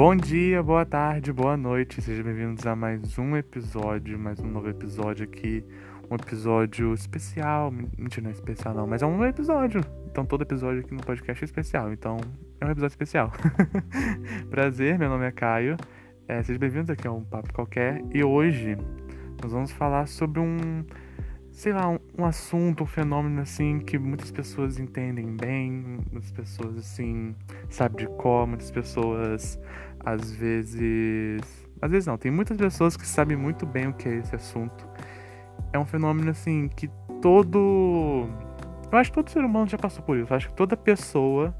Bom dia, boa tarde, boa noite, sejam bem-vindos a mais um episódio, mais um novo episódio aqui. Um episódio especial, mentira, não é especial não, mas é um episódio. Então todo episódio aqui no podcast é especial, então é um episódio especial. Prazer, meu nome é Caio, é, sejam bem-vindos aqui a um Papo Qualquer e hoje nós vamos falar sobre um sei lá, um, um, assunto, um fenômeno assim que muitas pessoas entendem bem, muitas pessoas assim sabem de cor, muitas pessoas às vezes. Às vezes não, tem muitas pessoas que sabem muito bem o que é esse assunto. É um fenômeno assim que todo. Eu acho que todo ser humano já passou por isso. Eu acho que toda pessoa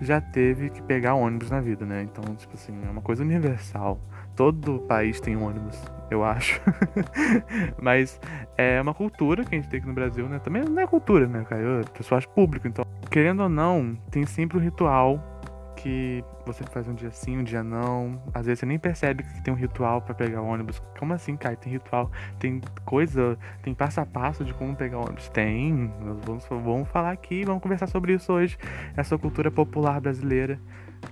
já teve que pegar ônibus na vida, né? Então, tipo assim, é uma coisa universal. Todo país tem ônibus, eu acho. Mas é uma cultura que a gente tem aqui no Brasil, né? Também não é cultura, né, cara? É transporte público. Então, querendo ou não, tem sempre um ritual que você faz um dia sim, um dia não. Às vezes você nem percebe que tem um ritual para pegar ônibus. Como assim, cara? Tem ritual, tem coisa, tem passo a passo de como pegar ônibus? Tem. Nós vamos, vamos falar aqui, vamos conversar sobre isso hoje. Essa cultura popular brasileira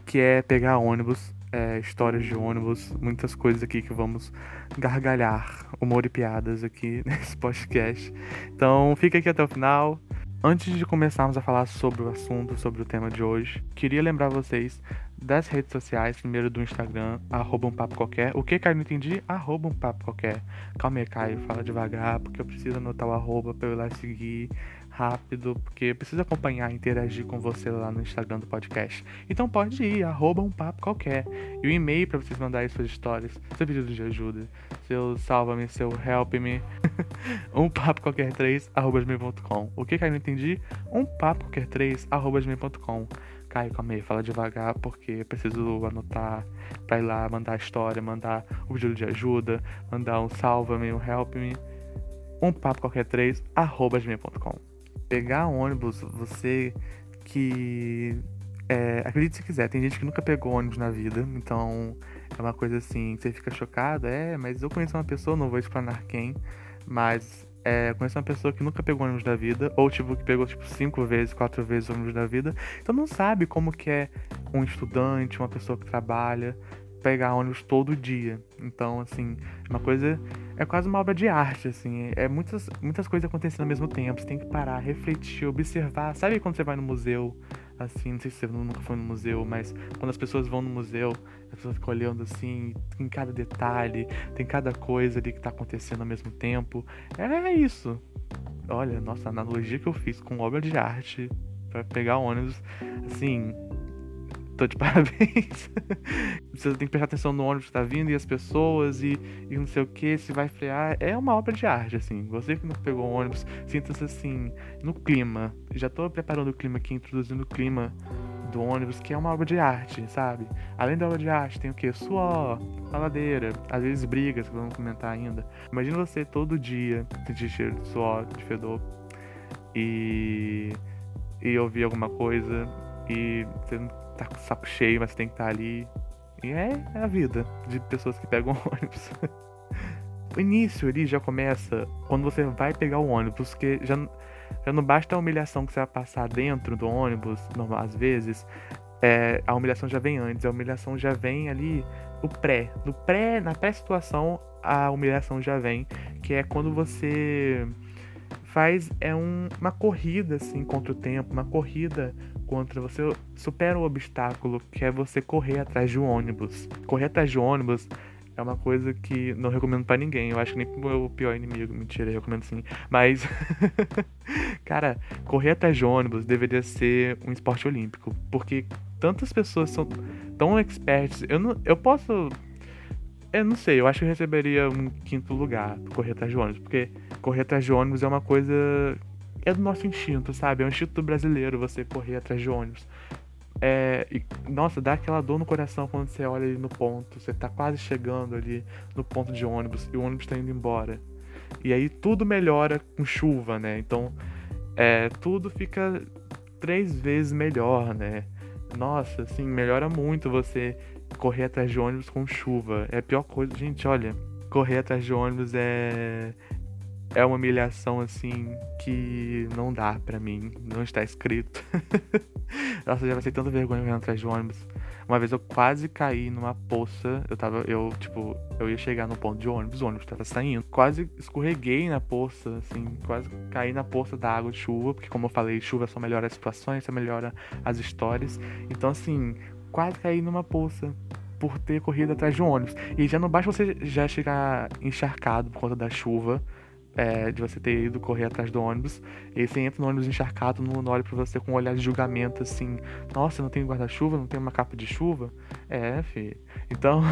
que é pegar ônibus é, histórias de ônibus, muitas coisas aqui que vamos gargalhar, humor e piadas aqui nesse podcast. Então fica aqui até o final. Antes de começarmos a falar sobre o assunto, sobre o tema de hoje, queria lembrar vocês das redes sociais, primeiro do Instagram, arroba um papo qualquer. O que, Caio, não entendi? Arroba um papo qualquer. Calma aí, Caio, fala devagar, porque eu preciso anotar o arroba pra eu ir lá seguir rápido, porque eu preciso acompanhar e interagir com você lá no Instagram do podcast. Então pode ir, arroba um papo qualquer. E o e-mail para vocês mandarem suas histórias, seu pedido de ajuda, seu salva-me, seu help-me. um papo qualquer 3, arroba gmail.com. O que, que eu não entendi? Um papo qualquer 3, arroba gmail.com. Caio, calma aí, fala devagar, porque eu preciso anotar pra ir lá mandar a história, mandar o pedido de ajuda, mandar um salva-me, um help-me. Um papo qualquer 3, arroba gmail.com. Pegar ônibus, você que. É, acredite se quiser, tem gente que nunca pegou ônibus na vida, então é uma coisa assim, você fica chocado, é, mas eu conheço uma pessoa, não vou explanar quem, mas é, conheço uma pessoa que nunca pegou ônibus da vida, ou tipo, que pegou tipo cinco vezes, quatro vezes ônibus da vida, então não sabe como que é um estudante, uma pessoa que trabalha, pegar ônibus todo dia. Então, assim, uma coisa. É quase uma obra de arte, assim. É muitas, muitas coisas acontecendo ao mesmo tempo. Você tem que parar, refletir, observar. Sabe quando você vai no museu? Assim, não sei se você nunca foi no museu, mas quando as pessoas vão no museu, as pessoas ficam olhando assim, tem cada detalhe, tem cada coisa ali que tá acontecendo ao mesmo tempo. É isso. Olha, nossa, a analogia que eu fiz com obra de arte para pegar ônibus, assim, tô de parabéns. Você tem que prestar atenção no ônibus que tá vindo e as pessoas e, e não sei o que, se vai frear. É uma obra de arte, assim. Você que não pegou o ônibus, sinta-se assim, no clima. Já tô preparando o clima aqui, introduzindo o clima do ônibus, que é uma obra de arte, sabe? Além da obra de arte, tem o que? Suor, faladeira, às vezes brigas, que vamos comentar ainda. Imagina você todo dia sentir cheiro de suor, de fedor, e, e ouvir alguma coisa, e você não tá com o saco cheio, mas tem que estar tá ali. E é, é a vida de pessoas que pegam ônibus. o início ali já começa quando você vai pegar o ônibus, porque já, já não basta a humilhação que você vai passar dentro do ônibus, normal, às vezes, é, a humilhação já vem antes, a humilhação já vem ali no pré. No pré, na pré-situação, a humilhação já vem, que é quando você faz é um, uma corrida assim contra o tempo, uma corrida contra você supera o obstáculo que é você correr atrás de um ônibus. Correr atrás de um ônibus é uma coisa que não recomendo para ninguém. Eu acho que nem pro meu pior inimigo, mentira, eu recomendo sim. Mas cara, correr atrás de ônibus deveria ser um esporte olímpico, porque tantas pessoas são tão experts. Eu não, eu posso eu não sei, eu acho que eu receberia um quinto lugar correr atrás de ônibus, porque correr atrás de ônibus é uma coisa. É do nosso instinto, sabe? É um instinto brasileiro você correr atrás de ônibus. É, e, nossa, dá aquela dor no coração quando você olha ali no ponto. Você tá quase chegando ali no ponto de ônibus e o ônibus tá indo embora. E aí tudo melhora com chuva, né? Então, é, tudo fica três vezes melhor, né? Nossa, assim, melhora muito você correr atrás de ônibus com chuva. É a pior coisa. Gente, olha, correr atrás de ônibus é, é uma humilhação assim que não dá para mim, não está escrito. Nossa, já vai ser tanta vergonha correndo atrás de ônibus. Uma vez eu quase caí numa poça. Eu tava, eu, tipo, eu ia chegar no ponto de ônibus, o ônibus tava saindo. Quase escorreguei na poça, assim, quase caí na poça da água de chuva, porque como eu falei, chuva só melhora as situações, só melhora as histórias. Então, assim, quase caí numa poça por ter corrido atrás de um ônibus. E já não basta você já chegar encharcado por conta da chuva é, de você ter ido correr atrás do ônibus, e você entra no ônibus encharcado, não olha pra você com um olhar de julgamento assim, nossa, não tem guarda-chuva, não tem uma capa de chuva. É, fi. Então,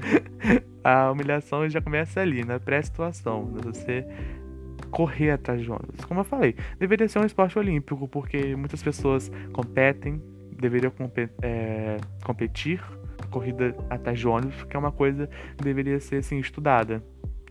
a humilhação já começa ali, na pré-situação, você correr atrás de ônibus. Como eu falei, deveria ser um esporte olímpico, porque muitas pessoas competem, deveriam é, competir corrida atrás de ônibus, que é uma coisa que deveria ser assim, estudada.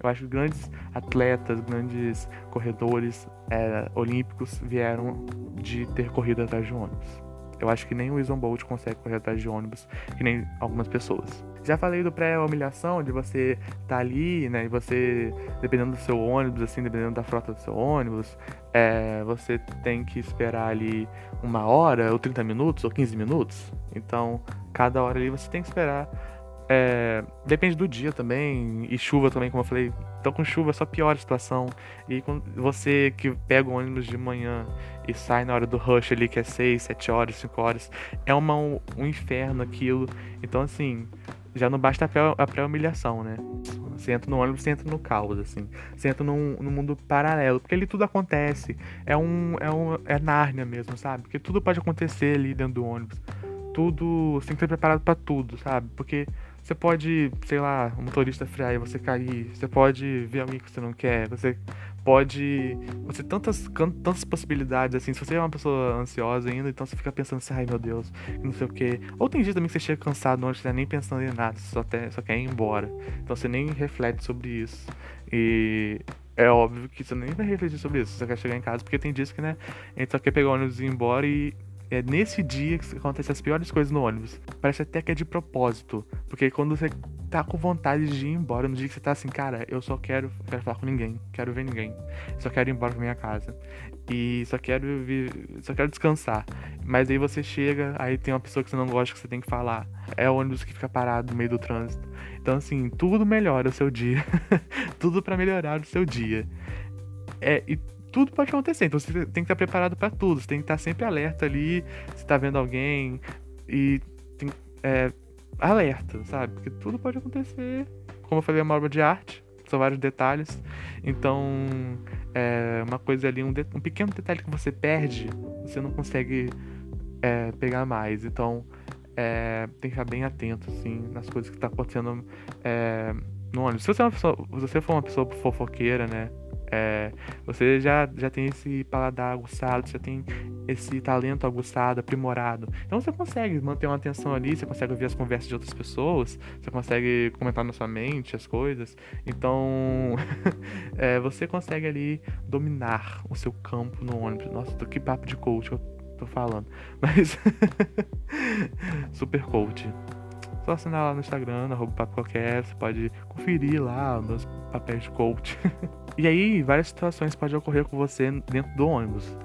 Eu acho que grandes atletas, grandes corredores é, olímpicos vieram de ter corrido atrás de ônibus. Eu acho que nem o Usain Bolt consegue correr atrás de ônibus, que nem algumas pessoas. Já falei do pré-humilhação, de você estar tá ali, né, e você, dependendo do seu ônibus, assim, dependendo da frota do seu ônibus, é, você tem que esperar ali uma hora, ou 30 minutos, ou 15 minutos. Então, cada hora ali você tem que esperar é, depende do dia também, e chuva também, como eu falei. Então com chuva só piora a situação. E você que pega o ônibus de manhã e sai na hora do rush ali, que é 6, 7 horas, 5 horas, é uma, um, um inferno aquilo. Então assim, já não basta a pré-humilhação, né? Você entra no ônibus, você entra no caos, assim. Você entra num, num mundo paralelo, porque ali tudo acontece. É um, é um. É Nárnia mesmo, sabe? Porque tudo pode acontecer ali dentro do ônibus. Tudo. Você tem que estar preparado para tudo, sabe? Porque você pode, sei lá, o motorista frear e você cair. Você pode ver alguém que você não quer. Você pode. Você tantas, tantas possibilidades, assim. Se você é uma pessoa ansiosa ainda, então você fica pensando assim, ai meu Deus, não sei o que. Ou tem dia também que você chega cansado, não está nem pensando em nada, só, te, só quer ir embora. Então você nem reflete sobre isso. E é óbvio que você nem vai refletir sobre isso. Você quer chegar em casa, porque tem dias que, né, a gente só quer pegar o ônibus e ir embora e é nesse dia que acontecem as piores coisas no ônibus. Parece até que é de propósito. Porque quando você tá com vontade de ir embora, no dia que você tá assim, cara, eu só quero, quero falar com ninguém, quero ver ninguém. Só quero ir embora pra minha casa. E só quero só quero descansar. Mas aí você chega, aí tem uma pessoa que você não gosta que você tem que falar. É o ônibus que fica parado no meio do trânsito. Então assim, tudo melhora o seu dia. tudo para melhorar o seu dia. É, e tudo pode acontecer. Então você tem que estar preparado para tudo. Você tem que estar sempre alerta ali. Se tá vendo alguém. E tem, é, alerta, sabe? Porque tudo pode acontecer. Como eu falei, é uma obra de arte. São vários detalhes. Então, é uma coisa ali, um, de, um pequeno detalhe que você perde, você não consegue é, pegar mais. Então, é, tem que ficar bem atento, assim, nas coisas que tá acontecendo é, no ônibus. Se você, é uma pessoa, se você for uma pessoa fofoqueira, né? É, você já, já tem esse paladar aguçado, já tem esse talento aguçado, aprimorado. Então você consegue manter uma atenção ali, você consegue ouvir as conversas de outras pessoas, você consegue comentar na sua mente as coisas. Então é, você consegue ali dominar o seu campo no ônibus. Nossa, que papo de coach eu tô falando. Mas super coach só assinar lá no Instagram, arroba papo qualquer, você pode conferir lá meus papéis de coach. E aí, várias situações podem ocorrer com você dentro do ônibus.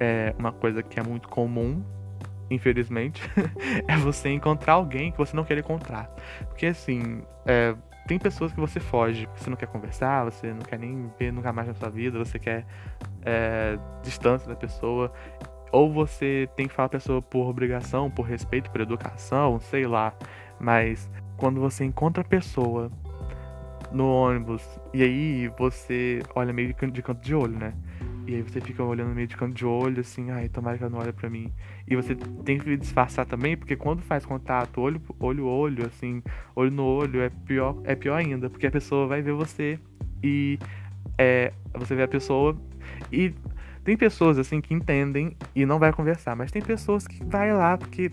É uma coisa que é muito comum, infelizmente, é você encontrar alguém que você não quer encontrar. Porque assim, é, tem pessoas que você foge, você não quer conversar, você não quer nem ver nunca mais na sua vida, você quer é, distância da pessoa. Ou você tem que falar a pessoa por obrigação, por respeito, por educação, sei lá. Mas quando você encontra a pessoa no ônibus e aí você olha meio de canto de olho, né? E aí você fica olhando meio de canto de olho, assim, ai, tomara que ela não olhe pra mim. E você tem que disfarçar também, porque quando faz contato olho, olho, olho, assim, olho no olho, é pior, é pior ainda, porque a pessoa vai ver você e é, você vê a pessoa e tem pessoas assim que entendem e não vai conversar, mas tem pessoas que vai lá porque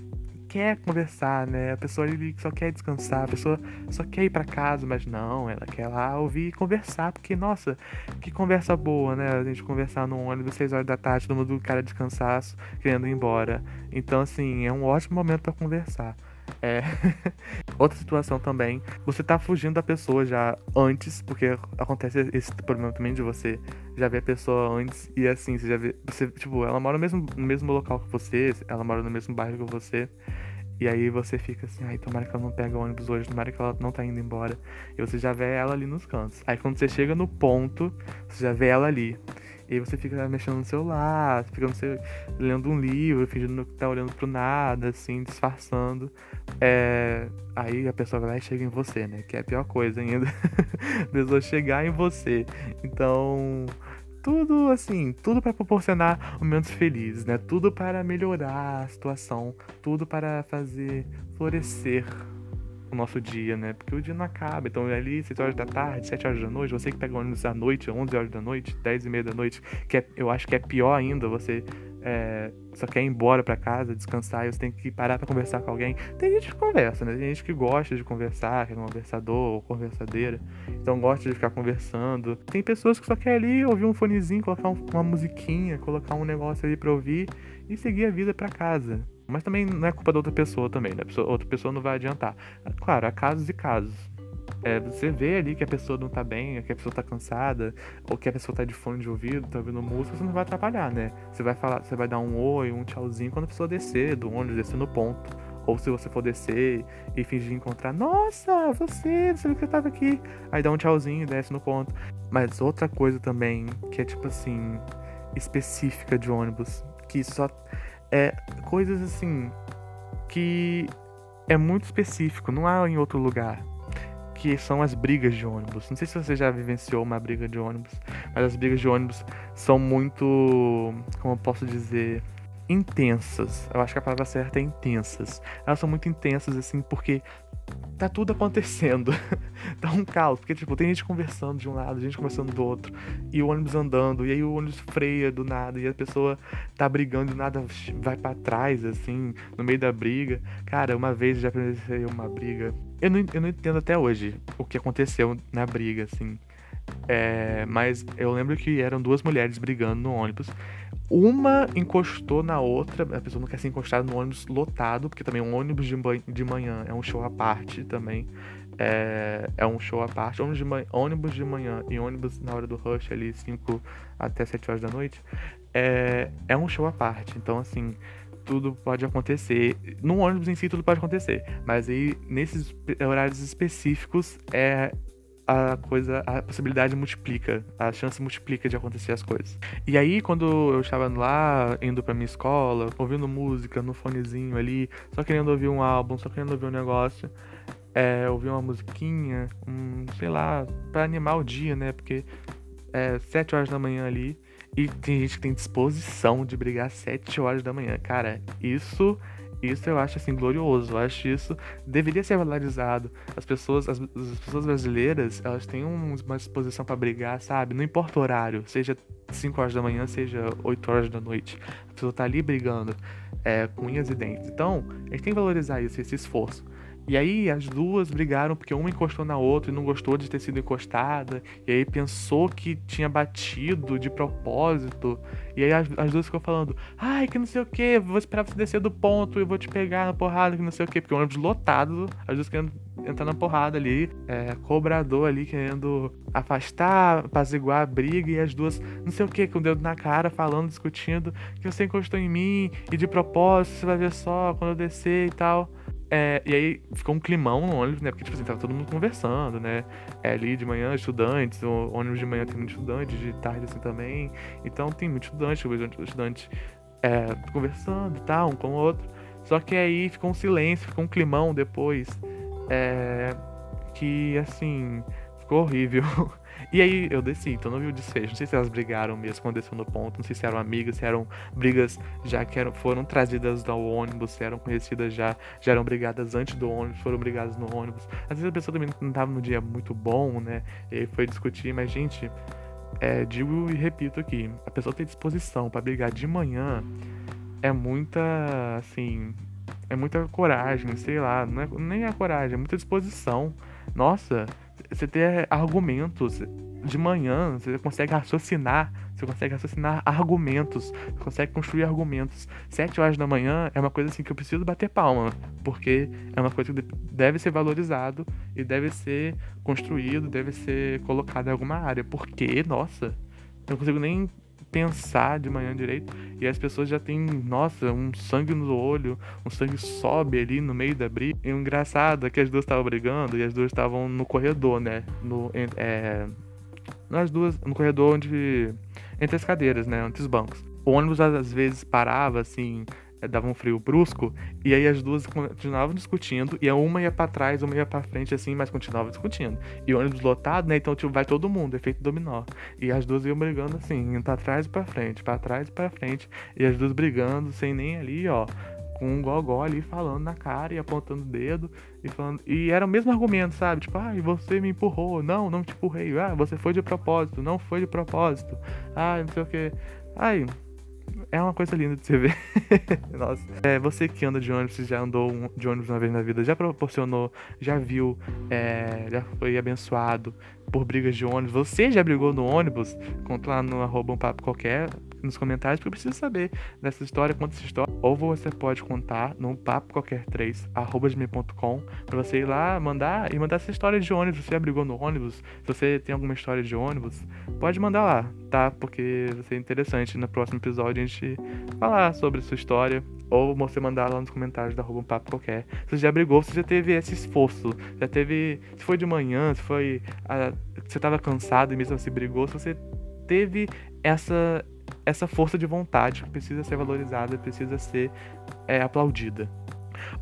quer conversar, né? A pessoa ele só quer descansar, a pessoa só quer ir para casa, mas não, ela quer lá ouvir e conversar, porque nossa, que conversa boa, né? A gente conversar no ônibus 6 horas da tarde, todo mundo cara de cansaço, querendo ir embora. Então, assim, é um ótimo momento para conversar. É. Outra situação também, você tá fugindo da pessoa já antes, porque acontece esse problema também de você já ver a pessoa antes e assim, você já vê. Você, tipo, ela mora no mesmo, no mesmo local que você, ela mora no mesmo bairro que você. E aí você fica assim, ai, tomara que ela não pega o ônibus hoje, tomara que ela não tá indo embora. E você já vê ela ali nos cantos. Aí quando você chega no ponto, você já vê ela ali. E aí você fica mexendo no celular, fica no seu, lendo um livro, fingindo que tá olhando pro nada, assim, disfarçando. É, aí a pessoa vai lá e chega em você, né? Que é a pior coisa ainda. a pessoa chegar em você. Então, tudo assim, tudo para proporcionar momentos felizes, né? Tudo para melhorar a situação, tudo para fazer florescer o nosso dia, né? Porque o dia não acaba. Então, ali, 6 horas da tarde, 7 horas da noite, você que pega ônibus à noite, 11 horas da noite, 10 e meia da noite, que é, eu acho que é pior ainda, você é, só quer ir embora para casa, descansar, e você tem que parar para conversar com alguém. Tem gente que conversa, né? Tem gente que gosta de conversar, que é conversador ou conversadeira, então gosta de ficar conversando. Tem pessoas que só querem ali ouvir um fonezinho, colocar um, uma musiquinha, colocar um negócio ali pra ouvir e seguir a vida para casa. Mas também não é culpa da outra pessoa também, né? outra pessoa não vai adiantar. Claro, há casos e casos. É, você vê ali que a pessoa não tá bem, que a pessoa tá cansada, ou que a pessoa tá de fone de ouvido, tá ouvindo música, você não vai atrapalhar, né? Você vai falar, você vai dar um oi, um tchauzinho quando a pessoa descer do ônibus, descer no ponto. Ou se você for descer e fingir encontrar, nossa, você, você que eu tava aqui. Aí dá um tchauzinho e desce no ponto. Mas outra coisa também, que é tipo assim, específica de ônibus, que só é coisas assim que é muito específico, não há em outro lugar. Que são as brigas de ônibus. Não sei se você já vivenciou uma briga de ônibus, mas as brigas de ônibus são muito, como eu posso dizer, intensas. Eu acho que a palavra certa é intensas. Elas são muito intensas, assim, porque tá tudo acontecendo. tá um caos, porque tipo, tem gente conversando de um lado, gente conversando do outro, e o ônibus andando, e aí o ônibus freia do nada, e a pessoa tá brigando e nada vai para trás, assim, no meio da briga. Cara, uma vez eu já presenciei uma briga. Eu não, eu não entendo até hoje o que aconteceu na briga, assim. É, mas eu lembro que eram duas mulheres brigando no ônibus. Uma encostou na outra, a pessoa não quer ser encostada no ônibus lotado, porque também um ônibus de, de manhã é um show à parte também. É, é um show à parte. Ônibus de, manhã, ônibus de manhã e ônibus na hora do rush ali, 5 até 7 horas da noite, é, é um show à parte. Então, assim, tudo pode acontecer. No ônibus em si, tudo pode acontecer. Mas aí, nesses horários específicos, é a coisa, a possibilidade multiplica, a chance multiplica de acontecer as coisas. E aí, quando eu estava lá, indo pra minha escola, ouvindo música no fonezinho ali, só querendo ouvir um álbum, só querendo ouvir um negócio, é, ouvir uma musiquinha, um, sei lá, para animar o dia, né? Porque é sete horas da manhã ali, e tem gente que tem disposição de brigar sete horas da manhã. Cara, isso isso eu acho assim glorioso. Eu acho isso deveria ser valorizado. As pessoas, as, as pessoas brasileiras, elas têm uma disposição para brigar, sabe? Não importa o horário, seja 5 horas da manhã, seja 8 horas da noite. A pessoa tá ali brigando é, com unhas e dentes. Então, a gente tem que valorizar isso, esse esforço. E aí as duas brigaram porque uma encostou na outra e não gostou de ter sido encostada. E aí pensou que tinha batido de propósito. E aí as, as duas ficam falando, ai, que não sei o que, vou esperar você descer do ponto e vou te pegar na porrada, que não sei o que. Porque o ônibus lotado, as duas querendo entrar na porrada ali. É, cobrador ali querendo afastar, apaziguar a briga. E as duas, não sei o que, com o dedo na cara, falando, discutindo, que você encostou em mim e de propósito, você vai ver só quando eu descer e tal. É, e aí ficou um climão no ônibus, né? Porque, tipo assim, tava todo mundo conversando, né? É, ali de manhã, estudantes, o ônibus de manhã tem muitos estudantes, de tarde assim também. Então tem muitos estudantes, estudantes é, conversando e tal, um com o outro. Só que aí ficou um silêncio, ficou um climão depois. É, que, assim, ficou horrível. E aí eu desci, então não vi o desfecho. Não sei se elas brigaram mesmo quando desceu no ponto, não sei se eram amigas, se eram brigas já que eram, foram trazidas ao ônibus, se eram conhecidas já, já eram brigadas antes do ônibus, foram brigadas no ônibus. Às vezes a pessoa também não estava no dia muito bom, né? E aí foi discutir, mas gente, é, digo e repito aqui, a pessoa tem disposição para brigar de manhã é muita, assim, é muita coragem, sei lá, não é, nem a coragem, é muita disposição. Nossa, você ter argumentos de manhã, você consegue raciocinar, você consegue raciocinar argumentos, você consegue construir argumentos. Sete horas da manhã é uma coisa assim que eu preciso bater palma, porque é uma coisa que deve ser valorizado e deve ser construído, deve ser colocado em alguma área, porque, nossa, eu não consigo nem pensar de manhã direito. E as pessoas já têm, nossa, um sangue no olho, um sangue sobe ali no meio da briga. E o engraçado é que as duas estavam brigando e as duas estavam no corredor, né? No, é, nas duas, no corredor onde. Entre as cadeiras, né? Entre os bancos. O ônibus às vezes parava assim dava um frio brusco, e aí as duas continuavam discutindo, e a uma ia para trás, uma ia para frente, assim, mas continuava discutindo. E ônibus lotado, né? Então, tipo, vai todo mundo, efeito dominó. E as duas iam brigando assim, indo pra trás e pra frente, para trás e pra frente, e as duas brigando, sem nem ali, ó, com um gogó ali falando na cara e apontando o dedo e falando. E era o mesmo argumento, sabe? Tipo, ah, você me empurrou. Não, não te empurrei. Ah, você foi de propósito. Não foi de propósito. Ah, não sei o que. Ai, é uma coisa linda de você ver. Nossa. É, você que anda de ônibus, já andou de ônibus uma vez na vida, já proporcionou, já viu, é, já foi abençoado por brigas de ônibus. Você já brigou no ônibus? Conta lá no arroba um papo qualquer nos comentários, porque eu preciso saber dessa história, conta essa história. Ou você pode contar no papo qualquer 3, arroba gmail.com, pra você ir lá mandar e mandar essa história de ônibus. Você já brigou no ônibus? Se você tem alguma história de ônibus, pode mandar lá, tá? Porque vai ser interessante no próximo episódio a gente falar sobre sua história. Ou você mandar lá nos comentários da arroba um papo qualquer. Se você já brigou, se você já teve esse esforço, já teve. Se foi de manhã, se foi. A, você tava cansado e mesmo assim brigou, se você teve essa essa força de vontade que precisa ser valorizada, precisa ser é, aplaudida.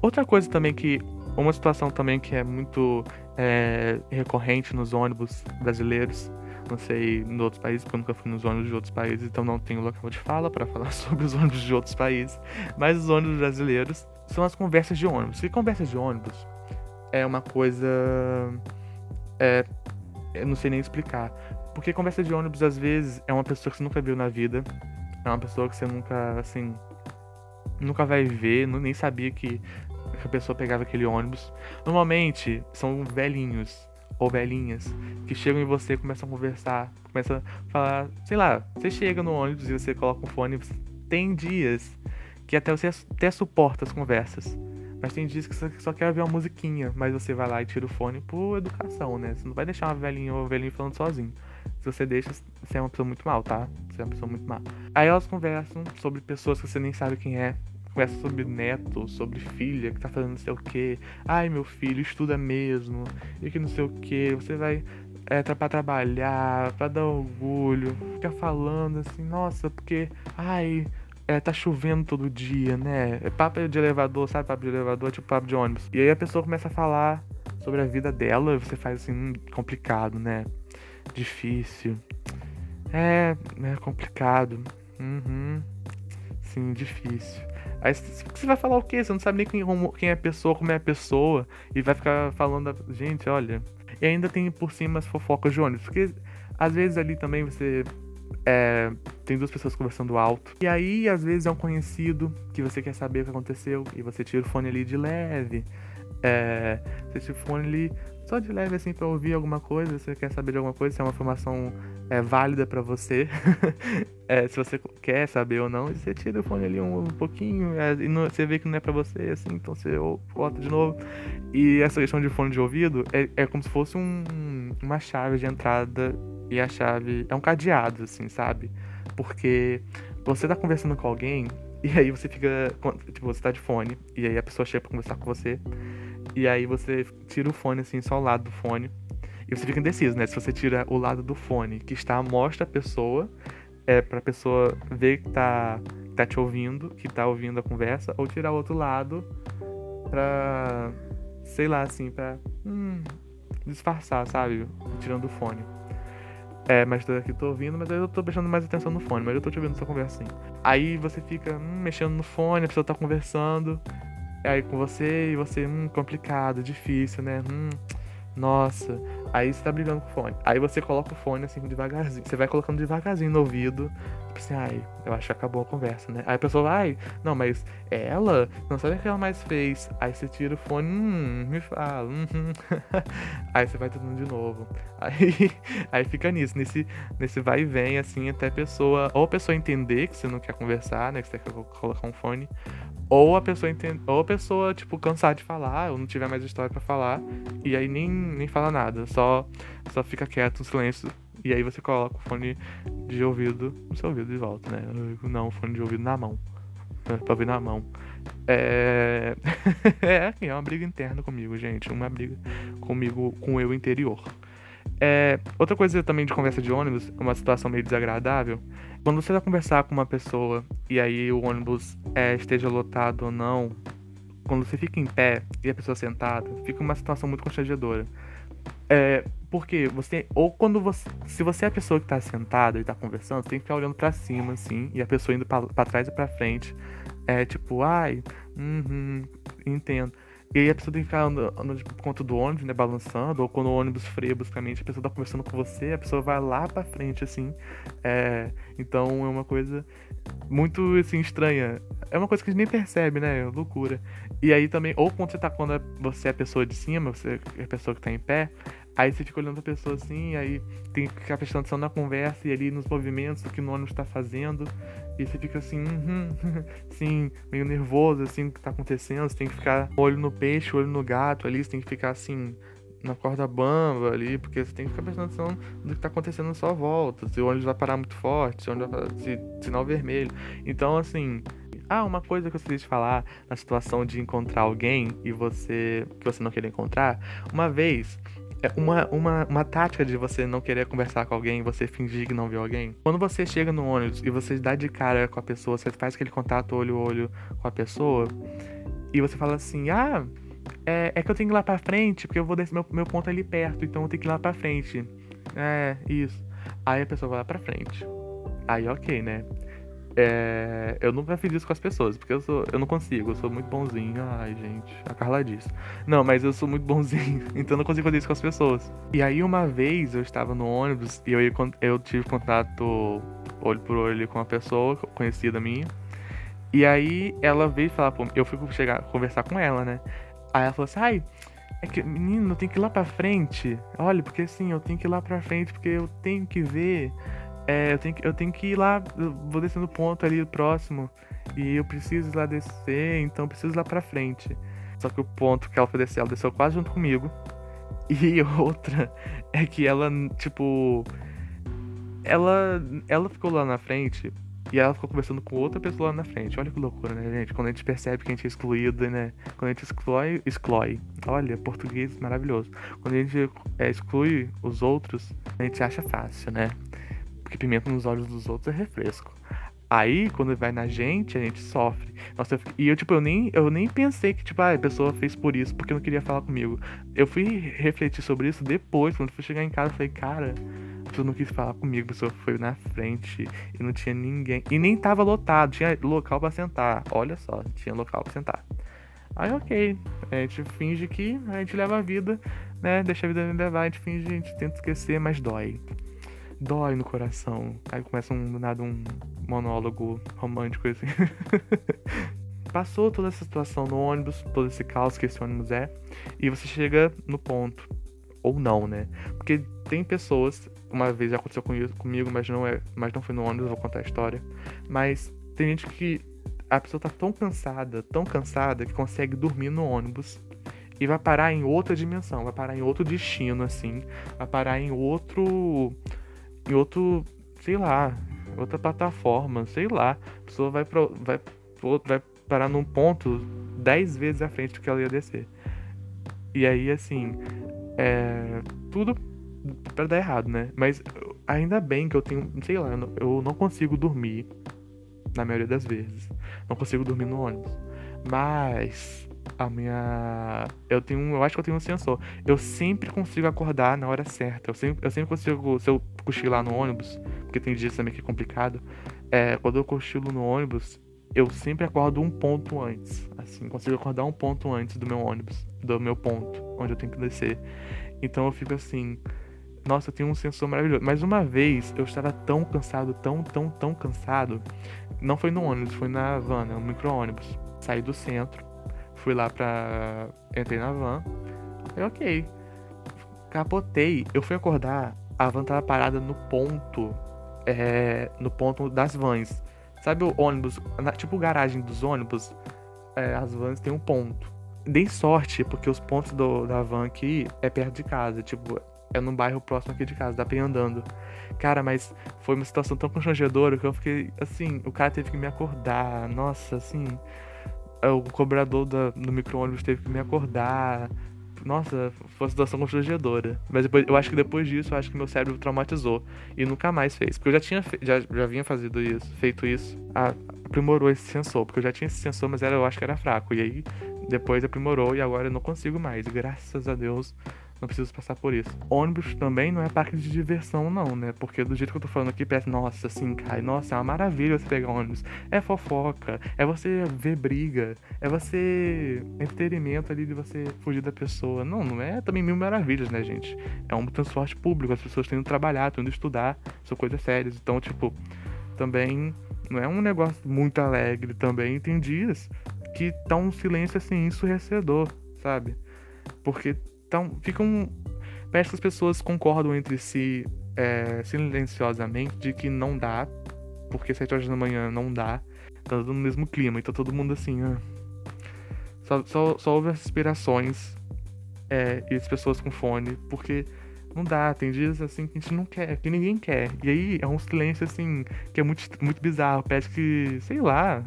Outra coisa também que uma situação também que é muito é, recorrente nos ônibus brasileiros, não sei em outros países, porque eu nunca fui nos ônibus de outros países, então não tenho local de fala para falar sobre os ônibus de outros países, mas os ônibus brasileiros são as conversas de ônibus. E conversas de ônibus é uma coisa. É, eu não sei nem explicar. Porque conversa de ônibus, às vezes, é uma pessoa que você nunca viu na vida. É uma pessoa que você nunca, assim. Nunca vai ver, nem sabia que a pessoa pegava aquele ônibus. Normalmente, são velhinhos ou velhinhas que chegam em você e começam a conversar. Começam a falar, sei lá, você chega no ônibus e você coloca um fone. Tem dias que até você até suporta as conversas. Mas tem dias que você só quer ver uma musiquinha, mas você vai lá e tira o fone por educação, né? Você não vai deixar uma velhinha ou um velhinho falando sozinho. Você deixa, você é uma pessoa muito mal, tá? Você é uma pessoa muito mal. Aí elas conversam sobre pessoas que você nem sabe quem é. Conversa sobre neto, sobre filha que tá fazendo não sei o que. Ai, meu filho, estuda mesmo. E que não sei o que. Você vai é, pra trabalhar, pra dar orgulho. Fica falando assim, nossa, porque. Ai, é, tá chovendo todo dia, né? É papo de elevador, sabe? Papo de elevador, tipo papo de ônibus. E aí a pessoa começa a falar sobre a vida dela e você faz assim, complicado, né? Difícil. É, é complicado. Uhum. Sim, difícil. Aí você vai falar o quê? Você não sabe nem quem, quem é a pessoa, como é a pessoa. E vai ficar falando. Gente, olha. E ainda tem por cima as fofocas de ônibus. Porque às vezes ali também você. É, tem duas pessoas conversando alto. E aí, às vezes, é um conhecido que você quer saber o que aconteceu. E você tira o fone ali de leve. É, você tira o fone ali só de leve assim para ouvir alguma coisa, você quer saber de alguma coisa, se é uma informação é, válida para você, é, se você quer saber ou não, você tira o fone ali um, um pouquinho é, e não, você vê que não é para você, assim, então você volta de novo. E essa questão de fone de ouvido é, é como se fosse um, uma chave de entrada e a chave é um cadeado, assim, sabe? Porque você tá conversando com alguém e aí você fica, tipo, você tá de fone e aí a pessoa chega pra conversar com você e aí você tira o fone assim, só o lado do fone. E você fica indeciso, né? Se você tira o lado do fone que está mostra a pessoa, é pra pessoa ver que tá, tá te ouvindo, que tá ouvindo a conversa, ou tirar o outro lado pra. sei lá, assim, pra. Hum, disfarçar, sabe? Tirando o fone. É, mas aqui, tô ouvindo, mas eu tô prestando mais atenção no fone, mas eu tô te ouvindo sua conversa assim. Aí você fica hum, mexendo no fone, a pessoa tá conversando, aí com você e você, hum, complicado, difícil, né? Hum, nossa. Aí você tá brigando com o fone. Aí você coloca o fone assim devagarzinho. Você vai colocando devagarzinho no ouvido. Tipo assim, ai, eu acho que acabou a conversa, né? Aí a pessoa vai, não, mas ela, não sabe o que ela mais fez. Aí você tira o fone, hum, me fala, hum, hum. Aí você vai tudo de novo. Aí, aí fica nisso, nesse, nesse vai e vem, assim, até a pessoa, ou a pessoa entender que você não quer conversar, né? Que você quer colocar um fone, ou a pessoa entende, ou a pessoa, tipo, cansar de falar, ou não tiver mais história para falar, e aí nem, nem fala nada, só, só fica quieto, no silêncio, E aí você coloca o fone de ouvido no seu ouvido de volta, né? Não, o fone de ouvido na mão. Pra ouvir na mão. É. é, é uma briga interna comigo, gente. Uma briga comigo, com eu interior. É, outra coisa também de conversa de ônibus, uma situação meio desagradável. Quando você vai conversar com uma pessoa e aí o ônibus é, esteja lotado ou não, quando você fica em pé e a pessoa sentada, fica uma situação muito constrangedora. É, porque você. Ou quando você. Se você é a pessoa que tá sentada e tá conversando, você tem que ficar olhando para cima, assim, e a pessoa indo para trás e pra frente. É tipo, ai, uhum, entendo. E aí a pessoa tem que ficar andando tipo, conta do ônibus, né, balançando, ou quando o ônibus freia bruscamente, a pessoa tá conversando com você, a pessoa vai lá pra frente, assim. É, então é uma coisa muito, assim, estranha. É uma coisa que a gente nem percebe, né, é loucura. E aí também, ou quando você tá, quando você é a pessoa de cima, você é a pessoa que tá em pé, Aí você fica olhando a pessoa assim, aí tem que ficar prestando atenção na conversa e ali nos movimentos, o que o ônibus tá fazendo. E você fica assim, uhum, assim, meio nervoso, assim, o que tá acontecendo. Você tem que ficar olho no peixe, olho no gato ali, você tem que ficar assim, na corda bamba ali, porque você tem que ficar prestando atenção do que tá acontecendo na sua volta. Se o ônibus vai parar muito forte, se o ônibus vai parar, se, sinal vermelho. Então, assim, ah, uma coisa que eu esqueci de falar na situação de encontrar alguém e você que você não queria encontrar. Uma vez uma, uma, uma tática de você não querer conversar com alguém, você fingir que não viu alguém. Quando você chega no ônibus e você dá de cara com a pessoa, você faz aquele contato olho a olho com a pessoa, e você fala assim: ah, é, é que eu tenho que ir lá pra frente, porque eu vou descer meu, meu ponto ali perto, então eu tenho que ir lá pra frente. É, isso. Aí a pessoa vai lá pra frente. Aí, ok, né? É, eu nunca fiz isso com as pessoas, porque eu, sou, eu não consigo, eu sou muito bonzinho. Ai, gente, a Carla disse. Não, mas eu sou muito bonzinho, então eu não consigo fazer isso com as pessoas. E aí, uma vez eu estava no ônibus e eu, eu tive contato olho por olho com uma pessoa conhecida minha. E aí ela veio falar, pô, eu fui chegar, conversar com ela, né? Aí ela falou assim, ai, é que, menino, eu tenho que ir lá pra frente. Olha, porque assim, eu tenho que ir lá pra frente, porque eu tenho que ver é, eu, tenho que, eu tenho que ir lá, vou descer no ponto ali próximo. E eu preciso ir lá descer, então eu preciso ir lá pra frente. Só que o ponto que ela foi descer, ela desceu quase junto comigo. E outra é que ela, tipo. Ela, ela ficou lá na frente e ela ficou conversando com outra pessoa lá na frente. Olha que loucura, né, gente? Quando a gente percebe que a gente é excluído, né? Quando a gente exclui, exclui. Olha, português maravilhoso. Quando a gente é, exclui os outros, a gente acha fácil, né? Porque pimenta nos olhos dos outros é refresco. Aí, quando vai na gente, a gente sofre. Nossa, eu, e eu, tipo, eu nem, eu nem pensei que, tipo, ah, a pessoa fez por isso, porque não queria falar comigo. Eu fui refletir sobre isso depois, quando fui chegar em casa, eu falei, cara, a pessoa não quis falar comigo, a pessoa foi na frente e não tinha ninguém. E nem tava lotado, tinha local para sentar. Olha só, tinha local para sentar. Aí, ok, a gente finge que a gente leva a vida, né? Deixa a vida me levar, a gente finge, a gente tenta esquecer, mas dói dói no coração. Aí começa um, nada um monólogo romântico assim. Passou toda essa situação no ônibus, todo esse caos que esse ônibus é, e você chega no ponto. Ou não, né? Porque tem pessoas, uma vez já aconteceu comigo, mas não, é, mas não foi no ônibus, vou contar a história. Mas tem gente que a pessoa tá tão cansada, tão cansada, que consegue dormir no ônibus e vai parar em outra dimensão, vai parar em outro destino, assim, vai parar em outro em outro, sei lá, outra plataforma, sei lá. A pessoa vai, pro, vai, vai parar num ponto 10 vezes à frente do que ela ia descer. E aí, assim, é, tudo para dar errado, né? Mas ainda bem que eu tenho, sei lá, eu não consigo dormir na maioria das vezes. Não consigo dormir no ônibus. Mas a minha. Eu tenho. Eu acho que eu tenho um sensor. Eu sempre consigo acordar na hora certa. Eu sempre, eu sempre consigo. Se eu cochilar no ônibus, porque tem dias também que é complicado. É, quando eu cochilo no ônibus, eu sempre acordo um ponto antes. Assim, consigo acordar um ponto antes do meu ônibus, do meu ponto, onde eu tenho que descer. Então eu fico assim. Nossa, eu tenho um sensor maravilhoso. Mas uma vez eu estava tão cansado, tão, tão, tão cansado. Não foi no ônibus, foi na van, né, no micro-ônibus. Saí do centro fui lá pra. Entrei na van. Aí, ok. Capotei. Eu fui acordar. A van tava parada no ponto. É, no ponto das vans. Sabe o ônibus? Na, tipo garagem dos ônibus. É, as vans tem um ponto. Dei sorte, porque os pontos do, da van aqui é perto de casa. Tipo, É num bairro próximo aqui de casa, dá pra ir andando. Cara, mas foi uma situação tão constrangedora que eu fiquei, assim, o cara teve que me acordar. Nossa, assim, o cobrador da, do micro-ônibus teve que me acordar. Nossa, foi uma situação constrangedora. Mas depois, eu acho que depois disso, eu acho que meu cérebro traumatizou. E nunca mais fez. Porque eu já tinha já, já vinha fazendo isso, feito isso. Ah, aprimorou esse sensor. Porque eu já tinha esse sensor, mas era, eu acho que era fraco. E aí, depois aprimorou e agora eu não consigo mais. Graças a Deus, não preciso passar por isso. Ônibus também não é parque de diversão, não, né? Porque do jeito que eu tô falando aqui, parece, nossa, assim, cai, nossa, é uma maravilha você pegar ônibus. É fofoca, é você ver briga, é você. entretenimento ali de você fugir da pessoa. Não, não é também mil maravilhas, né, gente? É um transporte público, as pessoas têm que trabalhar, têm que estudar, são coisas sérias. Então, tipo, também não é um negócio muito alegre também. Tem dias que tá um silêncio assim ensurdecedor, sabe? Porque então, ficam. Parece que as pessoas concordam entre si é, silenciosamente de que não dá, porque 7 horas da manhã não dá, tá no mesmo clima, então todo mundo assim. Ah, só, só, só as respirações é, e as pessoas com fone, porque não dá, tem dias assim que a gente não quer, que ninguém quer. E aí é um silêncio assim que é muito, muito bizarro, parece que, sei lá,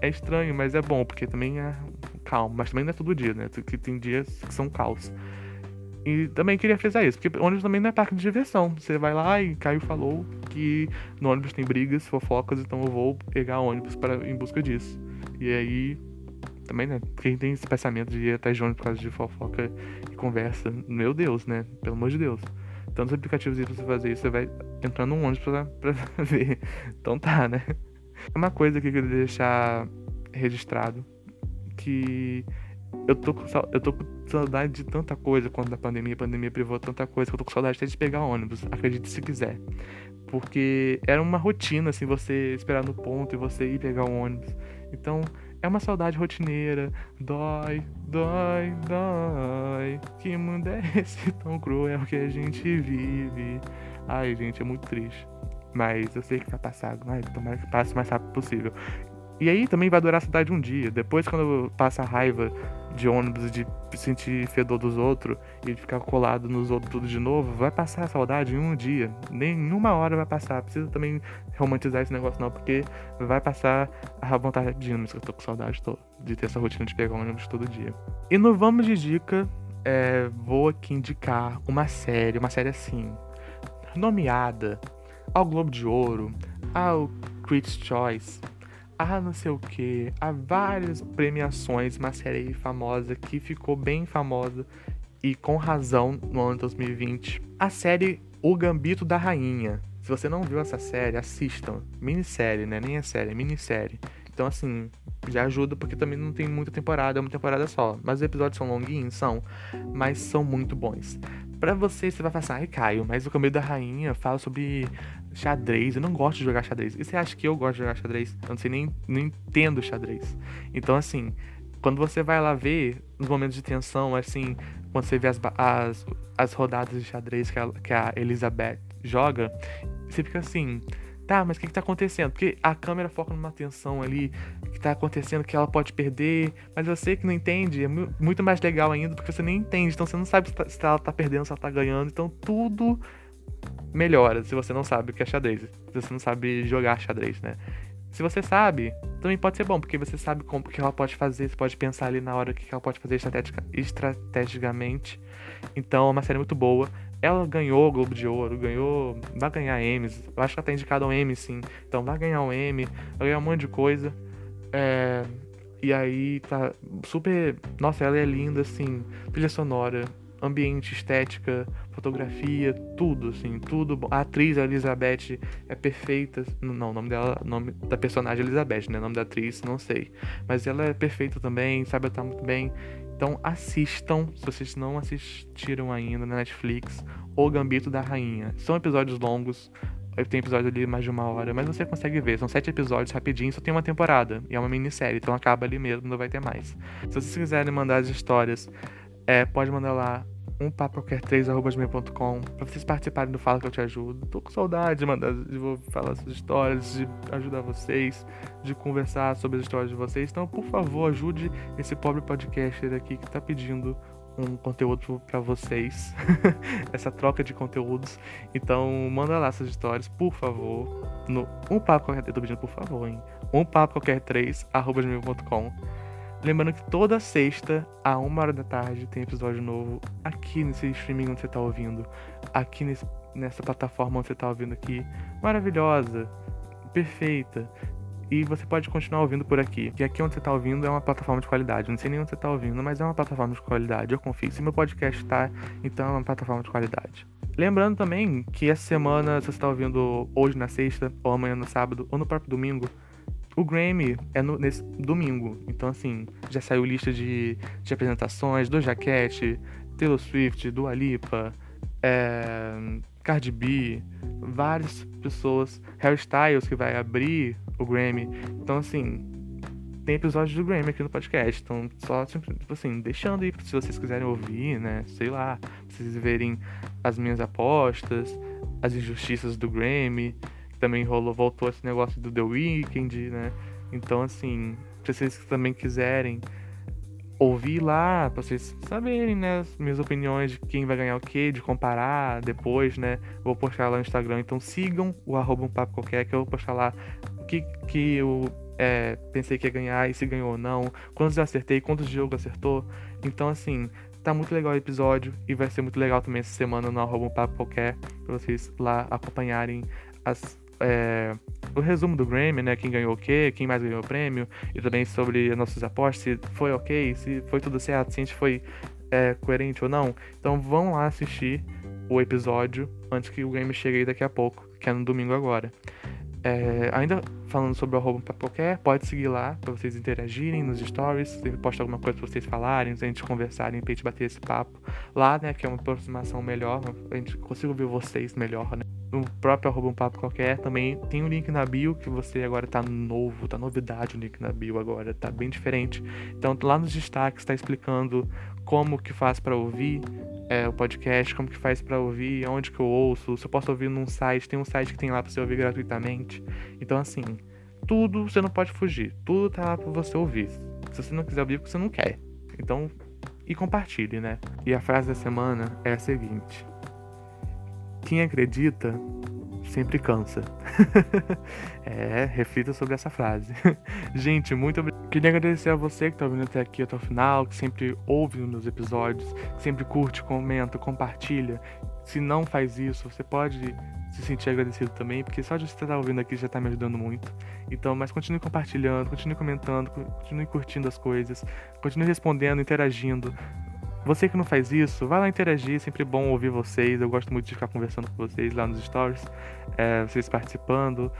é estranho, mas é bom, porque também é calmo, mas também não é todo dia, né? Que tem dias que são caos. E também queria frisar isso, porque ônibus também não é parque de diversão. Você vai lá e Caio falou que no ônibus tem brigas, fofocas, então eu vou pegar ônibus para, em busca disso. E aí, também, né? Quem tem esse pensamento de ir atrás de ônibus por causa de fofoca e conversa, meu Deus, né? Pelo amor de Deus. Tantos aplicativos aí pra você fazer isso, você vai entrar num ônibus pra, pra ver. Então tá, né? Uma coisa que eu queria deixar registrado que eu tô, com, eu tô com saudade de tanta coisa quando a pandemia, a pandemia privou tanta coisa, que eu tô com saudade até de pegar ônibus, acredite se quiser. Porque era uma rotina, assim, você esperar no ponto e você ir pegar o ônibus. Então, é uma saudade rotineira. Dói, dói, dói. Que mundo é esse tão cruel que a gente vive? Ai, gente, é muito triste. Mas eu sei que vai passar. Ai, tomara que passe o mais rápido possível. E aí também vai durar a cidade um dia. Depois, quando passa a raiva de ônibus, de sentir fedor dos outros e de ficar colado nos outros tudo de novo, vai passar a saudade em um dia. Nem em uma hora vai passar. Precisa também romantizar esse negócio, não, porque vai passar a vontade de ônibus, que eu tô com saudade tô, de ter essa rotina de pegar ônibus todo dia. E no Vamos de Dica, é, vou aqui indicar uma série, uma série assim, nomeada ao Globo de Ouro, ao Critics' Choice a não sei o que, há várias premiações, uma série famosa que ficou bem famosa e com razão no ano 2020. A série O Gambito da Rainha. Se você não viu essa série, assistam. Minissérie, né? Nem é série, é minissérie. Então, assim, já ajuda porque também não tem muita temporada, é uma temporada só. Mas os episódios são longuinhos, são, mas são muito bons. Pra você, você vai passar, ai Caio, mas o Gambito da Rainha fala sobre xadrez. Eu não gosto de jogar xadrez. E você acha que eu gosto de jogar xadrez? Eu não sei nem, nem entendo xadrez. Então, assim, quando você vai lá ver, nos momentos de tensão, assim, quando você vê as, as, as rodadas de xadrez que a, que a Elizabeth joga, você fica assim. Tá, mas o que, que tá acontecendo? Porque a câmera foca numa tensão ali que tá acontecendo que ela pode perder, mas você que não entende, é muito mais legal ainda porque você nem entende, então você não sabe se, tá, se ela tá perdendo, se ela tá ganhando, então tudo melhora se você não sabe o que é xadrez. Se você não sabe jogar xadrez, né? Se você sabe, também pode ser bom, porque você sabe como que ela pode fazer, você pode pensar ali na hora o que ela pode fazer estrategicamente. Então é uma série muito boa. Ela ganhou o Globo de Ouro, ganhou. Vai ganhar. Eu acho que ela tá indicada ao Emmy, sim. Então vai ganhar um Emmy, vai ganhar um monte de coisa. É, e aí tá super. Nossa, ela é linda, assim. Trilha sonora, ambiente, estética, fotografia, tudo, assim, tudo. A atriz Elizabeth é perfeita. Não, o nome dela, nome da personagem é Elizabeth, né? O nome da atriz, não sei. Mas ela é perfeita também, sabe atuar muito bem. Então assistam, se vocês não assistiram ainda na Netflix, O Gambito da Rainha. São episódios longos, tem episódio ali mais de uma hora, mas você consegue ver. São sete episódios rapidinho, só tem uma temporada. E é uma minissérie, então acaba ali mesmo, não vai ter mais. Se vocês quiserem mandar as histórias, é, pode mandar lá um papoquer3.com pra vocês participarem do Fala Que Eu Te Ajudo. Tô com saudade de mandar, de falar essas histórias, de ajudar vocês, de conversar sobre as histórias de vocês. Então, por favor, ajude esse pobre podcaster aqui que tá pedindo um conteúdo para vocês, essa troca de conteúdos. Então, manda lá suas histórias, por favor, no um papo qualquer, eu tô pedindo por favor, hein? Um papo qualquer 3 arroba gmail.com. Lembrando que toda sexta, a uma hora da tarde, tem episódio novo aqui nesse streaming onde você tá ouvindo. Aqui nesse, nessa plataforma onde você tá ouvindo aqui. Maravilhosa, perfeita. E você pode continuar ouvindo por aqui. Que aqui onde você está ouvindo é uma plataforma de qualidade. Não sei nem onde você está ouvindo, mas é uma plataforma de qualidade. Eu confio. Se meu podcast está, então é uma plataforma de qualidade. Lembrando também que essa semana, se você está ouvindo hoje na sexta, ou amanhã no sábado, ou no próprio domingo, o Grammy é no, nesse domingo. Então, assim, já saiu lista de, de apresentações do Jaquette, Taylor Swift, Dua Lipa, é, Cardi B, várias pessoas, Harry Styles que vai abrir o Grammy. Então, assim, tem episódios do Grammy aqui no podcast. Então, só, tipo assim, deixando aí se vocês quiserem ouvir, né? Sei lá, pra vocês verem as minhas apostas, as injustiças do Grammy. Também rolou, voltou esse negócio do The Weeknd, né? Então, assim, se vocês também quiserem ouvir lá, pra vocês saberem, né, as minhas opiniões de quem vai ganhar o que, de comparar depois, né, vou postar lá no Instagram, então sigam o arroba um papo qualquer, que eu vou postar lá o que, que eu é, pensei que ia ganhar e se ganhou ou não, quantos eu acertei, quantos jogos acertou, então assim, tá muito legal o episódio e vai ser muito legal também essa semana no arroba um papo qualquer, pra vocês lá acompanharem as é, o resumo do Grammy, né? Quem ganhou o quê, quem mais ganhou o prêmio, e também sobre as nossas apostas, se foi ok, se foi tudo certo, se a gente foi é, coerente ou não. Então vão lá assistir o episódio antes que o Grammy chegue aí daqui a pouco, que é no domingo agora. É, ainda falando sobre o arroba qualquer, pode seguir lá para vocês interagirem nos stories, sempre posta alguma coisa pra vocês falarem, a gente conversarem, pra gente bater esse papo lá, né, que é uma aproximação melhor, a gente consiga ver vocês melhor, né. No próprio arroba um papo qualquer também tem um link na bio que você agora tá novo, tá novidade o link na bio agora, tá bem diferente. Então lá nos destaques tá explicando como que faz para ouvir, é, o podcast, como que faz para ouvir, onde que eu ouço, se eu posso ouvir num site, tem um site que tem lá para você ouvir gratuitamente. Então assim, tudo você não pode fugir, tudo tá lá para você ouvir. Se você não quiser ouvir, porque você não quer. Então, e compartilhe, né? E a frase da semana é a seguinte: Quem acredita sempre cansa. é, reflita sobre essa frase. Gente, muito obrigado. Queria agradecer a você que está vindo até aqui até o final, que sempre ouve os meus episódios, que sempre curte, comenta, compartilha. Se não faz isso, você pode se sentir agradecido também, porque só de você estar ouvindo aqui já está me ajudando muito. Então, mas continue compartilhando, continue comentando, continue curtindo as coisas, continue respondendo, interagindo. Você que não faz isso, vai lá interagir, é sempre bom ouvir vocês. Eu gosto muito de ficar conversando com vocês lá nos stories, é, vocês participando.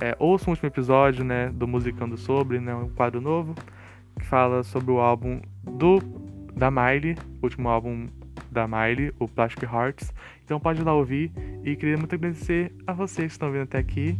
É, ouça o último episódio né, do Musicando Sobre, né, um quadro novo, que fala sobre o álbum do da Miley, o último álbum da Miley, o Plastic Hearts. Então pode ir lá ouvir e queria muito agradecer a vocês que estão vindo até aqui.